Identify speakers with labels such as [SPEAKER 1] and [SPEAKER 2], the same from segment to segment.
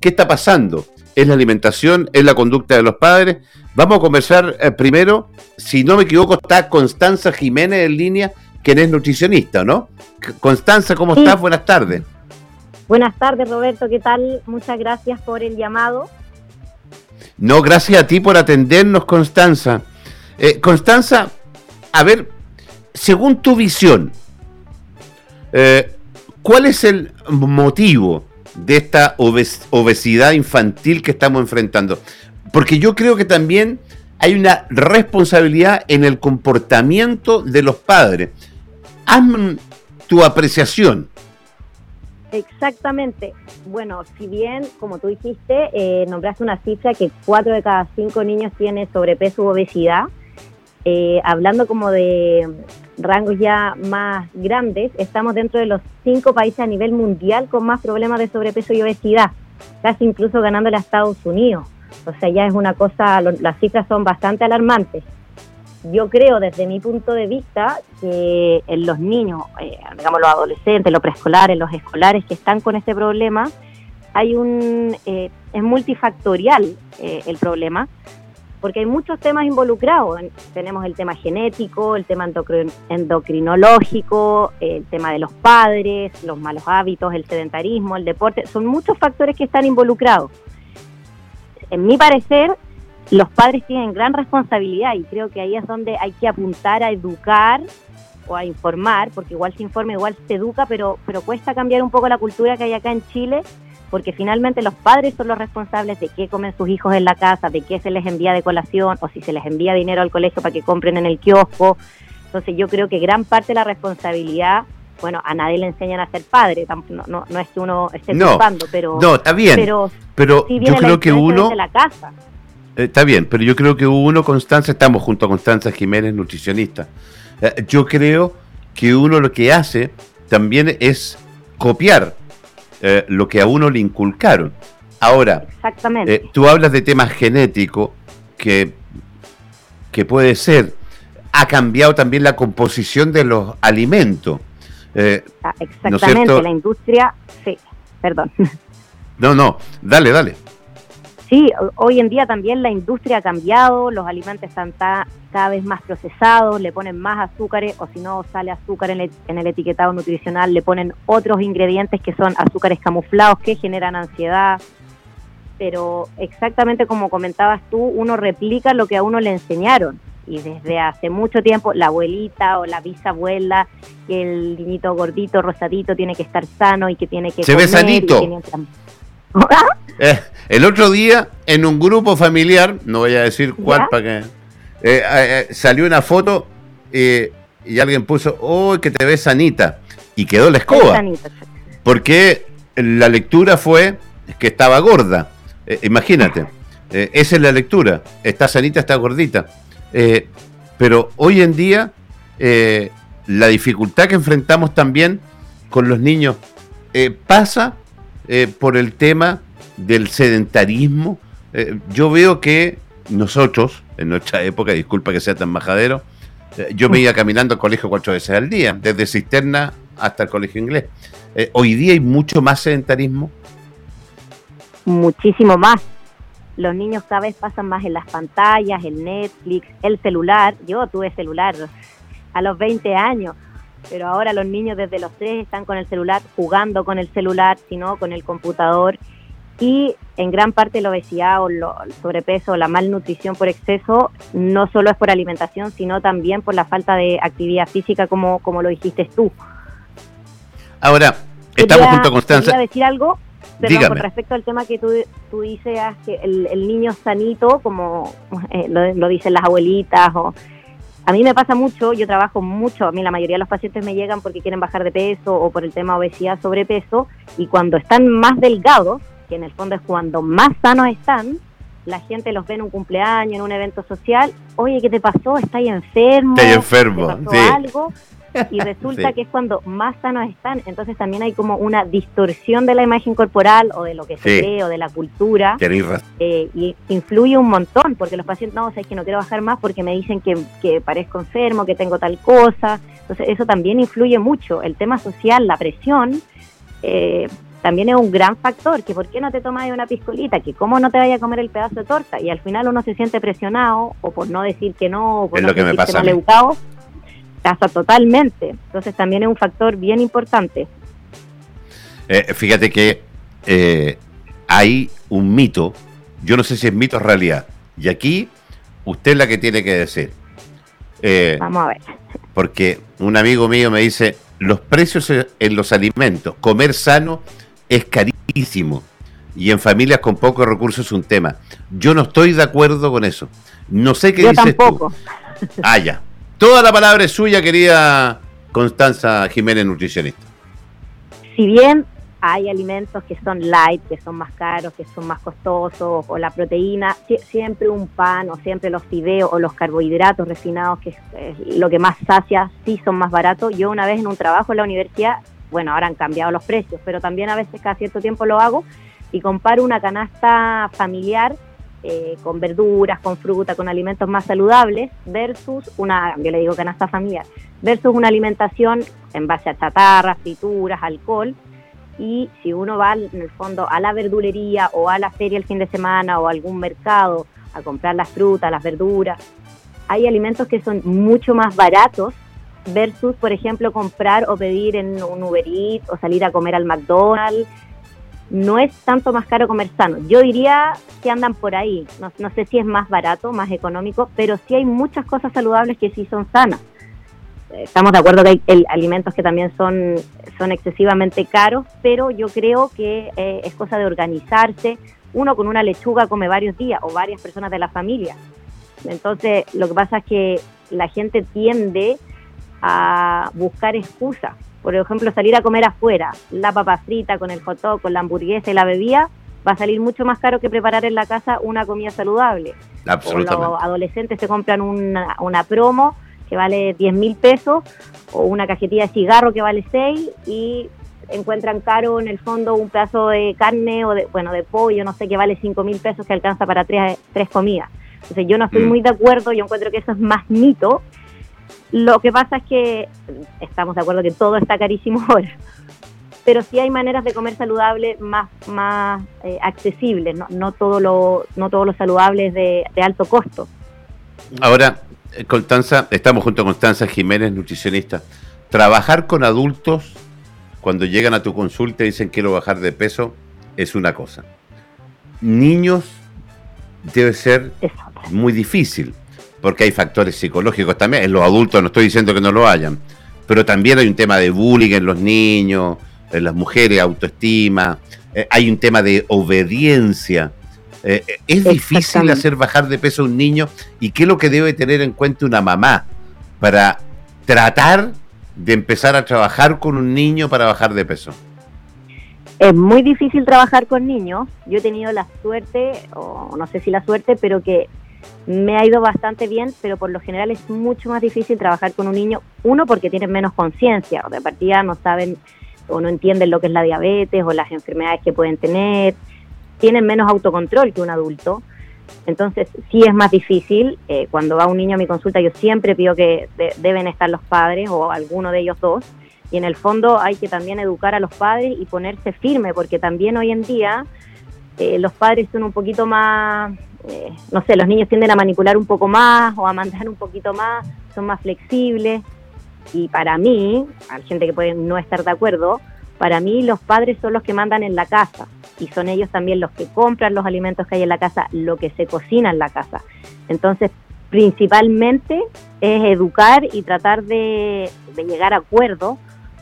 [SPEAKER 1] ¿Qué está pasando? ¿Es la alimentación? ¿Es la conducta de los padres? Vamos a conversar eh, primero, si no me equivoco, está Constanza Jiménez en línea, quien es nutricionista, ¿no? Constanza, ¿cómo estás? Buenas tardes.
[SPEAKER 2] Buenas tardes, Roberto, ¿qué tal? Muchas gracias por el llamado.
[SPEAKER 1] No, gracias a ti por atendernos, Constanza. Eh, Constanza, a ver, según tu visión, eh, ¿cuál es el motivo de esta obesidad infantil que estamos enfrentando? Porque yo creo que también hay una responsabilidad en el comportamiento de los padres. Hazme tu apreciación.
[SPEAKER 2] Exactamente. Bueno, si bien, como tú dijiste, eh, nombraste una cifra que cuatro de cada cinco niños tiene sobrepeso u obesidad, eh, hablando como de rangos ya más grandes, estamos dentro de los cinco países a nivel mundial con más problemas de sobrepeso y obesidad, casi incluso ganándole a Estados Unidos. O sea, ya es una cosa, las cifras son bastante alarmantes. Yo creo desde mi punto de vista que en los niños, eh, digamos los adolescentes, los preescolares, los escolares que están con este problema, hay un eh, es multifactorial eh, el problema porque hay muchos temas involucrados. Tenemos el tema genético, el tema endocrinológico, el tema de los padres, los malos hábitos, el sedentarismo, el deporte. Son muchos factores que están involucrados. En mi parecer, los padres tienen gran responsabilidad y creo que ahí es donde hay que apuntar a educar o a informar, porque igual se informa, igual se educa, pero, pero cuesta cambiar un poco la cultura que hay acá en Chile porque finalmente los padres son los responsables de qué comen sus hijos en la casa, de qué se les envía de colación o si se les envía dinero al colegio para que compren en el kiosco. Entonces yo creo que gran parte de la responsabilidad, bueno, a nadie le enseñan a ser padre, no, no, no es que uno esté
[SPEAKER 1] no, pero... No, está bien, pero, pero yo creo que uno...
[SPEAKER 2] la casa.
[SPEAKER 1] Eh, está bien, pero yo creo que uno, Constanza, estamos junto a Constanza Jiménez, nutricionista. Eh, yo creo que uno lo que hace también es copiar eh, lo que a uno le inculcaron. Ahora, eh, tú hablas de temas genéticos que, que puede ser. Ha cambiado también la composición de los alimentos.
[SPEAKER 2] Eh, ah, exactamente, la industria, sí, perdón.
[SPEAKER 1] No, no, dale, dale.
[SPEAKER 2] Sí, hoy en día también la industria ha cambiado, los alimentos están cada vez más procesados, le ponen más azúcares o si no sale azúcar en el, etiquetado nutricional, le ponen otros ingredientes que son azúcares camuflados que generan ansiedad. Pero exactamente como comentabas tú, uno replica lo que a uno le enseñaron. Y desde hace mucho tiempo, la abuelita o la bisabuela, que el niñito gordito, rosadito, tiene que estar sano y que tiene que...
[SPEAKER 1] Se ve sanito. Eh, el otro día, en un grupo familiar, no voy a decir cuál para que. Eh, eh, salió una foto y alguien puso, oh, que te ves sanita. Y quedó la escoba. Porque la lectura fue que estaba gorda. imagínate, esa es la lectura. Está sanita, está gordita. pero hoy en día, la dificultad que enfrentamos también con los niños pasa por el tema del sedentarismo. Eh, yo veo que nosotros, en nuestra época, disculpa que sea tan majadero, eh, yo me iba caminando al colegio cuatro veces al día, desde cisterna hasta el colegio inglés. Eh, hoy día hay mucho más sedentarismo.
[SPEAKER 2] Muchísimo más. Los niños cada vez pasan más en las pantallas, el Netflix, el celular. Yo tuve celular a los 20 años, pero ahora los niños desde los 3 están con el celular, jugando con el celular, sino con el computador y en gran parte la obesidad o el sobrepeso o la malnutrición por exceso no solo es por alimentación, sino también por la falta de actividad física, como, como lo dijiste tú.
[SPEAKER 1] Ahora, estamos junto a Constanza.
[SPEAKER 2] Quería decir algo, pero con respecto al tema que tú, tú dices, que el, niño sanito, como eh, lo, lo, dicen las abuelitas, o a mí me pasa mucho, yo trabajo mucho, a mí la mayoría de los pacientes me llegan porque quieren bajar de peso o por el tema obesidad, sobrepeso, y cuando están más delgados, que en el fondo es cuando más sanos están, la gente los ve en un cumpleaños, en un evento social, oye, ¿qué te pasó? ¿Estás enfermo?
[SPEAKER 1] Estás enfermo,
[SPEAKER 2] ¿Te pasó algo? Y resulta que es cuando más sanos están, entonces también hay como una distorsión de la imagen corporal o de lo que se ve o de la cultura. Eh, y influye un montón, porque los pacientes, no, o sea, es que no quiero bajar más porque me dicen que, que parezco enfermo, que tengo tal cosa. Entonces eso también influye mucho. El tema social, la presión, eh, también es un gran factor, que por qué no te tomas una piscolita, que cómo no te vaya a comer el pedazo de torta, y al final uno se siente presionado, o por no decir que no, o por no
[SPEAKER 1] lo que me pasa
[SPEAKER 2] pasa totalmente. Entonces también es un factor bien importante.
[SPEAKER 1] Eh, fíjate que eh, hay un mito, yo no sé si es mito o realidad, y aquí usted es la que tiene que decir.
[SPEAKER 2] Eh, Vamos a ver.
[SPEAKER 1] Porque un amigo mío me dice, los precios en los alimentos, comer sano es carísimo. Y en familias con pocos recursos es un tema. Yo no estoy de acuerdo con eso. No sé qué
[SPEAKER 2] Yo
[SPEAKER 1] dices
[SPEAKER 2] tampoco.
[SPEAKER 1] Ah, ya. Toda la palabra es suya, querida Constanza Jiménez, nutricionista.
[SPEAKER 2] Si bien hay alimentos que son light, que son más caros, que son más costosos, o la proteína, siempre un pan, o siempre los fideos, o los carbohidratos refinados, que es lo que más sacia, sí son más baratos. Yo una vez en un trabajo en la universidad, bueno, ahora han cambiado los precios, pero también a veces cada cierto tiempo lo hago y comparo una canasta familiar eh, con verduras, con fruta, con alimentos más saludables, versus una, yo le digo canasta familiar, versus una alimentación en base a chatarra, frituras, alcohol, y si uno va en el fondo a la verdulería o a la feria el fin de semana o a algún mercado a comprar las frutas, las verduras, hay alimentos que son mucho más baratos versus, por ejemplo, comprar o pedir en un Uber Eats o salir a comer al McDonald's. No es tanto más caro comer sano. Yo diría que andan por ahí. No, sé si es más barato, más económico, pero sí hay muchas cosas saludables que sí son sanas estamos de acuerdo que hay alimentos que también son, son excesivamente caros, pero yo creo que eh, es cosa de organizarse. Uno con una lechuga come varios días o varias personas de la familia. Entonces, lo que pasa es que la gente tiende a buscar excusas. Por ejemplo, salir a comer afuera, la papa frita con el hot dog, con la hamburguesa y la bebida, va a salir mucho más caro que preparar en la casa una comida saludable.
[SPEAKER 1] Absolutamente.
[SPEAKER 2] los adolescentes se compran una, una promo que vale 10 mil pesos o una cajetilla de cigarro que vale 6 y encuentran caro en el fondo un pedazo de carne o de, bueno, de pollo, no sé, que vale 5 mil pesos que alcanza para tres, tres comidas. Entonces yo no estoy mm. muy de acuerdo, yo encuentro que eso es más mito. Lo que pasa es que estamos de acuerdo que todo está carísimo ahora, pero sí hay maneras de comer saludable más, más eh, accesibles, no, no, todo lo, no todo lo saludable es de, de alto costo.
[SPEAKER 1] Ahora, eh, Constanza, estamos junto a Constanza Jiménez, nutricionista. Trabajar con adultos cuando llegan a tu consulta y dicen quiero bajar de peso es una cosa. Niños debe ser muy difícil porque hay factores psicológicos también. En los adultos no estoy diciendo que no lo hayan, pero también hay un tema de bullying en los niños, en las mujeres, autoestima. Eh, hay un tema de obediencia eh, ¿Es difícil hacer bajar de peso a un niño? ¿Y qué es lo que debe tener en cuenta una mamá para tratar de empezar a trabajar con un niño para bajar de peso?
[SPEAKER 2] Es muy difícil trabajar con niños. Yo he tenido la suerte, o no sé si la suerte, pero que me ha ido bastante bien, pero por lo general es mucho más difícil trabajar con un niño. Uno, porque tienen menos conciencia, de partida no saben o no entienden lo que es la diabetes o las enfermedades que pueden tener tienen menos autocontrol que un adulto. Entonces, sí es más difícil. Eh, cuando va un niño a mi consulta, yo siempre pido que deben estar los padres o alguno de ellos dos. Y en el fondo hay que también educar a los padres y ponerse firme, porque también hoy en día eh, los padres son un poquito más, eh, no sé, los niños tienden a manipular un poco más o a mandar un poquito más, son más flexibles. Y para mí, hay gente que puede no estar de acuerdo, para mí los padres son los que mandan en la casa y son ellos también los que compran los alimentos que hay en la casa, lo que se cocina en la casa. Entonces, principalmente es educar y tratar de, llegar a acuerdos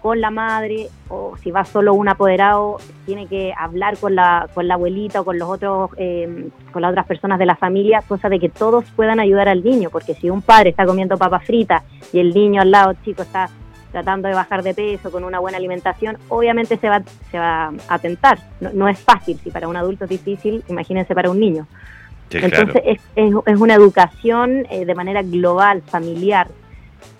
[SPEAKER 2] con la madre o si va solo un apoderado tiene que hablar con la, con la abuelita o con los otros eh, con las otras personas de la familia cosa de que todos puedan ayudar al niño porque si un padre está comiendo papas fritas y el niño al lado chico está tratando de bajar de peso con una buena alimentación, obviamente se va, se va a tentar. No, es fácil, si para un adulto es difícil, imagínense para un niño. Entonces es, es, una educación eh, de manera global, familiar.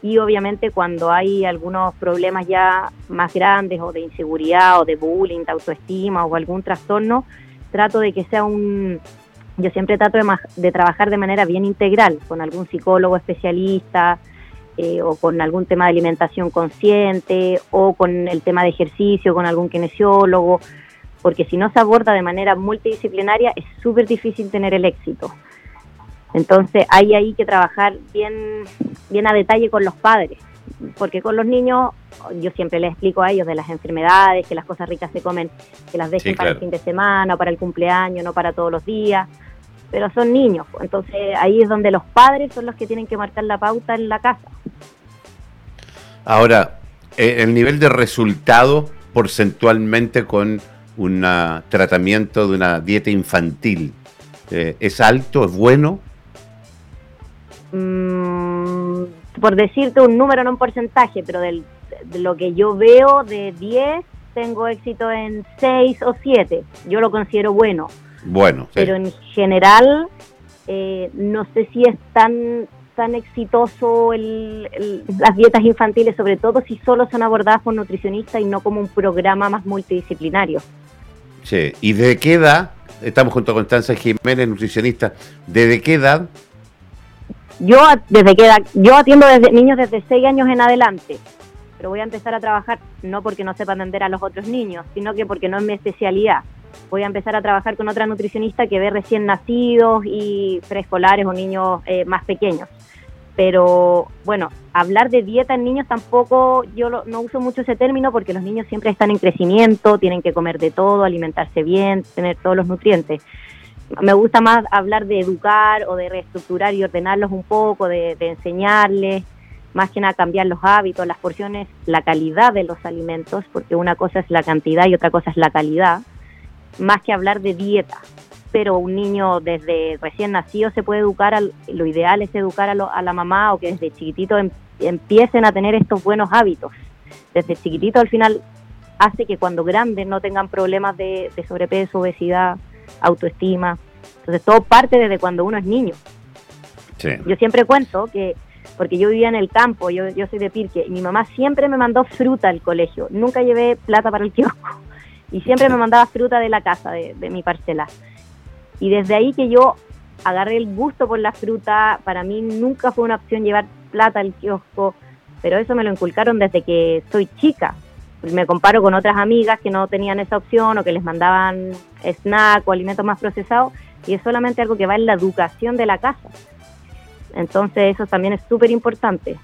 [SPEAKER 2] Y obviamente cuando hay algunos problemas ya más grandes o de inseguridad o de bullying, de autoestima o algún trastorno, trato de que sea un... Yo siempre trato de, de trabajar de manera bien integral, con algún psicólogo especialista, eh, o con algún tema de alimentación consciente o con el tema de ejercicio, con algún kinesiólogo, porque si no se aborda de manera multidisciplinaria es súper difícil tener el éxito. Entonces hay ahí que trabajar bien, bien a detalle con los padres, porque con los niños yo siempre les explico a ellos de las enfermedades, que las cosas ricas se comen, que las dejen para el fin de semana, o para el cumpleaños, no para todos los días, pero son niños, entonces ahí es donde los padres son los que tienen que marcar la pauta en la casa.
[SPEAKER 1] Ahora, eh, el nivel de resultado porcentualmente con un tratamiento de una dieta infantil, eh, ¿es alto, es bueno?
[SPEAKER 2] Mm, por decirte un número, no un porcentaje, pero del, de lo que yo veo de 10, tengo éxito en 6 o 7. Yo lo considero bueno.
[SPEAKER 1] Bueno.
[SPEAKER 2] Pero en general, eh, no sé si es tan tan exitoso las dietas infantiles, sobre todo si solo son abordadas por nutricionistas y no como un programa más multidisciplinario.
[SPEAKER 1] Sí, ¿y de qué edad? Estamos junto a Constanza Jiménez, nutricionista. ¿Desde qué edad
[SPEAKER 2] yo desde que yo atiendo desde niños desde 6 años en adelante, pero voy a empezar a trabajar no porque no sepa atender a los otros niños, sino que porque no es mi especialidad. Voy a empezar a trabajar con otra nutricionista que ve recién nacidos y preescolares o niños eh, más pequeños. Pero bueno, hablar de dieta en niños tampoco, yo no uso mucho ese término porque los niños siempre están en crecimiento, tienen que comer de todo, alimentarse bien, tener todos los nutrientes me gusta más hablar de educar o de reestructurar y ordenarlos un poco, de, enseñarles, más que nada cambiar los hábitos, las porciones, la calidad de los alimentos, porque una cosa es la cantidad y otra cosa es la calidad, más que hablar de dieta. Pero un niño desde recién nacido se puede educar, lo ideal es educar a, la mamá o que desde chiquitito em, empiecen a tener estos buenos hábitos. Desde chiquitito al final hace que cuando grandes no tengan problemas de sobrepeso, obesidad, autoestima. Entonces todo parte desde cuando uno es niño. Yo siempre cuento que, porque yo vivía en el campo, yo, yo soy de Pirque, y mi mamá siempre me mandó fruta al colegio, nunca llevé plata para el kiosco, y siempre me mandaba fruta de la casa, de, de mi parcela. Y desde ahí que yo agarré el gusto por la fruta, para mí nunca fue una opción llevar plata al kiosco, pero eso me lo inculcaron desde que soy chica me comparo con otras amigas que no tenían esa opción o que les mandaban snack o alimentos más procesados y es solamente algo que va en la educación de la casa. Entonces eso también es súper importante.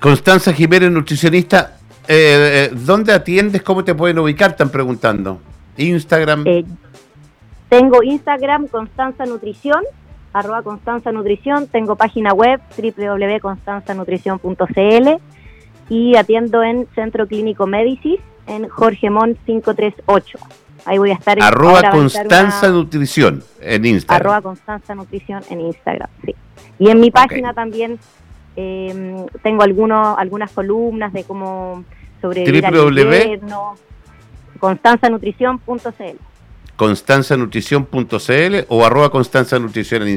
[SPEAKER 1] Constanza Jiménez, nutricionista, eh, eh, ¿dónde atiendes? ¿Cómo te pueden ubicar? Están preguntando. Instagram.
[SPEAKER 2] Eh, tengo Instagram Constanza Nutrición, arroba Constanza Nutrición, tengo página web www.constanzanutrición.cl y atiendo en Centro Clínico Médicis en Jorge Mon 538. Ahí voy a estar.
[SPEAKER 1] Arroba Constanza Nutrición en Instagram.
[SPEAKER 2] Arroba Constanza Nutrición en Instagram, sí. Y en mi página también em, tengo algunos, algunas columnas de cómo sobrevivir
[SPEAKER 1] www.
[SPEAKER 2] constanzanutrición.cl
[SPEAKER 1] constanzanutrición.cl o arroba Constanza Nutrición en Instagram.